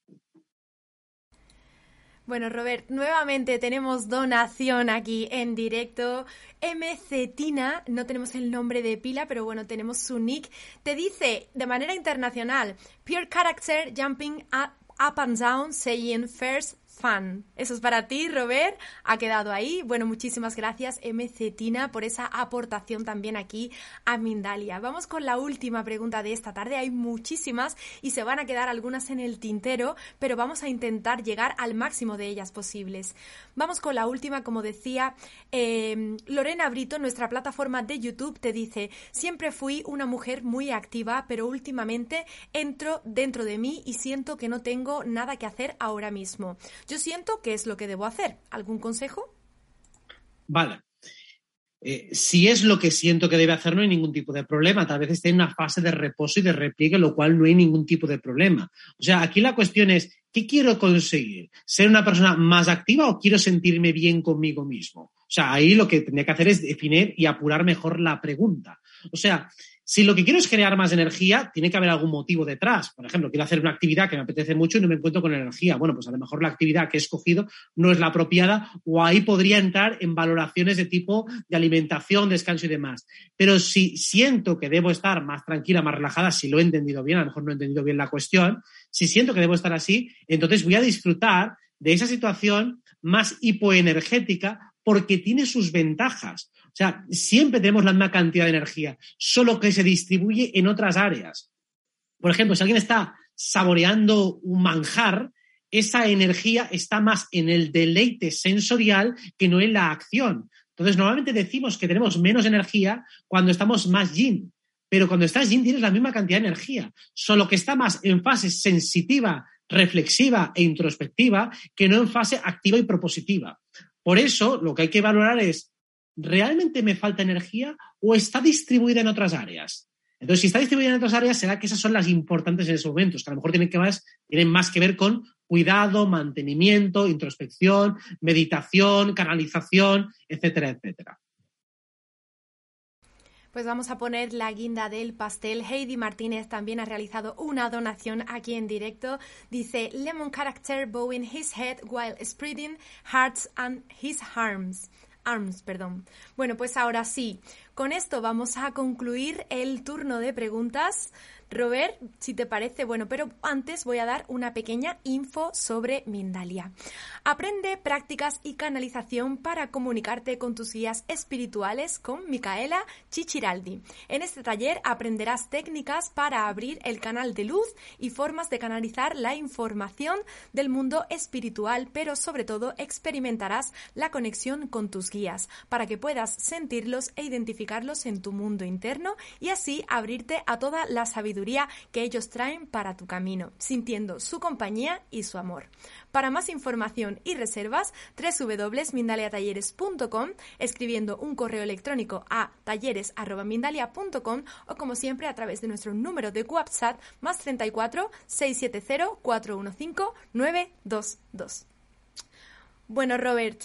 Bueno, Robert, nuevamente tenemos donación aquí en directo. MC Tina, no tenemos el nombre de pila, pero bueno, tenemos su nick. Te dice de manera internacional, Pure Character Jumping Up and Down Saying First fan. Eso es para ti, Robert. Ha quedado ahí. Bueno, muchísimas gracias, MC Tina, por esa aportación también aquí a Mindalia. Vamos con la última pregunta de esta tarde. Hay muchísimas y se van a quedar algunas en el tintero, pero vamos a intentar llegar al máximo de ellas posibles. Vamos con la última, como decía, em, Lorena Brito, nuestra plataforma de YouTube, te dice, siempre fui una mujer muy activa, pero últimamente entro dentro de mí y siento que no tengo nada que hacer ahora mismo. Yo siento que es lo que debo hacer. ¿Algún consejo? Vale. Eh, si es lo que siento que debe hacer, no hay ningún tipo de problema. Tal vez esté en una fase de reposo y de repliegue, lo cual no hay ningún tipo de problema. O sea, aquí la cuestión es, ¿qué quiero conseguir? ¿Ser una persona más activa o quiero sentirme bien conmigo mismo? O sea, ahí lo que tendría que hacer es definir y apurar mejor la pregunta. O sea, si lo que quiero es crear más energía, tiene que haber algún motivo detrás. Por ejemplo, quiero hacer una actividad que me apetece mucho y no me encuentro con energía. Bueno, pues a lo mejor la actividad que he escogido no es la apropiada o ahí podría entrar en valoraciones de tipo de alimentación, descanso y demás. Pero si siento que debo estar más tranquila, más relajada, si lo he entendido bien, a lo mejor no he entendido bien la cuestión, si siento que debo estar así, entonces voy a disfrutar de esa situación más hipoenergética porque tiene sus ventajas. Sea, siempre tenemos la misma cantidad de energía, solo que se distribuye en otras áreas. Por ejemplo, si alguien está saboreando un manjar, esa energía está más en el deleite sensorial que no en la acción. Entonces, normalmente decimos que tenemos menos energía cuando estamos más yin, pero cuando estás yin tienes la misma cantidad de energía, solo que está más en fase sensitiva, reflexiva e introspectiva que no en fase activa y propositiva. Por eso, lo que hay que valorar es ¿realmente me falta energía o está distribuida en otras áreas? Entonces, si está distribuida en otras áreas, será que esas son las importantes en esos momentos, que a lo mejor tienen, que más, tienen más que ver con cuidado, mantenimiento, introspección, meditación, canalización, etcétera, etcétera. Pues vamos a poner la guinda del pastel. Heidi Martínez también ha realizado una donación aquí en directo. Dice, Lemon character bowing his head while spreading hearts and his arms. Arms, perdón. Bueno, pues ahora sí, con esto vamos a concluir el turno de preguntas. Robert, si te parece, bueno, pero antes voy a dar una pequeña info sobre Mindalia. Aprende prácticas y canalización para comunicarte con tus guías espirituales con Micaela Chichiraldi. En este taller aprenderás técnicas para abrir el canal de luz y formas de canalizar la información del mundo espiritual, pero sobre todo experimentarás la conexión con tus guías para que puedas sentirlos e identificarlos en tu mundo interno y así abrirte a toda la sabiduría que ellos traen para tu camino, sintiendo su compañía y su amor. Para más información y reservas, www.mindaliatalleres.com, escribiendo un correo electrónico a talleres.mindalia.com o como siempre a través de nuestro número de WhatsApp más 34 670 415 922. Bueno, Robert,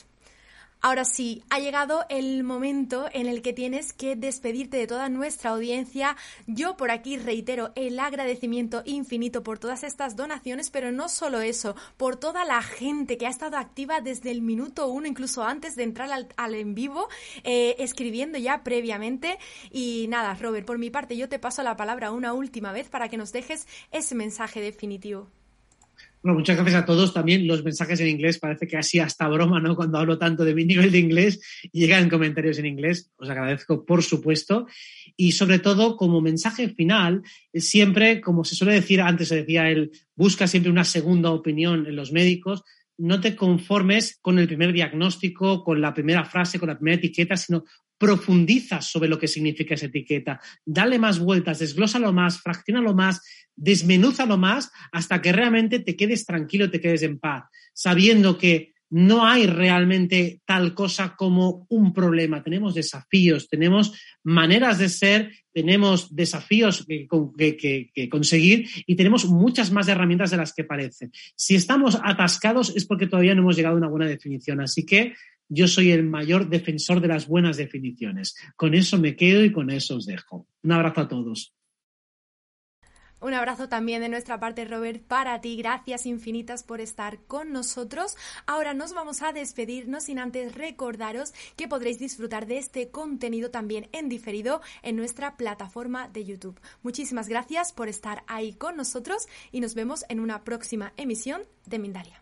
Ahora sí, ha llegado el momento en el que tienes que despedirte de toda nuestra audiencia. Yo por aquí reitero el agradecimiento infinito por todas estas donaciones, pero no solo eso, por toda la gente que ha estado activa desde el minuto uno, incluso antes de entrar al, en vivo, eh, escribiendo ya previamente. Y nada, Robert, por mi parte yo te paso la palabra una última vez para que nos dejes ese mensaje definitivo. Bueno, muchas gracias a todos. También los mensajes en inglés, parece que así hasta broma, ¿no? Cuando hablo tanto de mi nivel de inglés llegan comentarios en inglés, os agradezco, por supuesto. Y sobre todo, como mensaje final, siempre, como se suele decir, antes se decía él, busca siempre una segunda opinión en los médicos. No te conformes con el primer diagnóstico, con la primera frase, con la primera etiqueta, sino profundiza sobre lo que significa esa etiqueta. Dale más vueltas, desglósalo más, fraccionalo más, desmenúzalo más hasta que realmente te quedes tranquilo, te quedes en paz, sabiendo que no hay realmente tal cosa como un problema. Tenemos desafíos, tenemos maneras de ser, tenemos desafíos que, que, conseguir y tenemos muchas más herramientas de las que parecen. Si estamos atascados es porque todavía no hemos llegado a una buena definición. Así que yo soy el mayor defensor de las buenas definiciones. Con eso me quedo y con eso os dejo. Un abrazo a todos. Un abrazo también de nuestra parte, Robert, para ti. Gracias infinitas por estar con nosotros. Ahora nos vamos a despedirnos sin antes recordaros que podréis disfrutar de este contenido también en diferido en nuestra plataforma de YouTube. Muchísimas gracias por estar ahí con nosotros y nos vemos en una próxima emisión de Mindalia.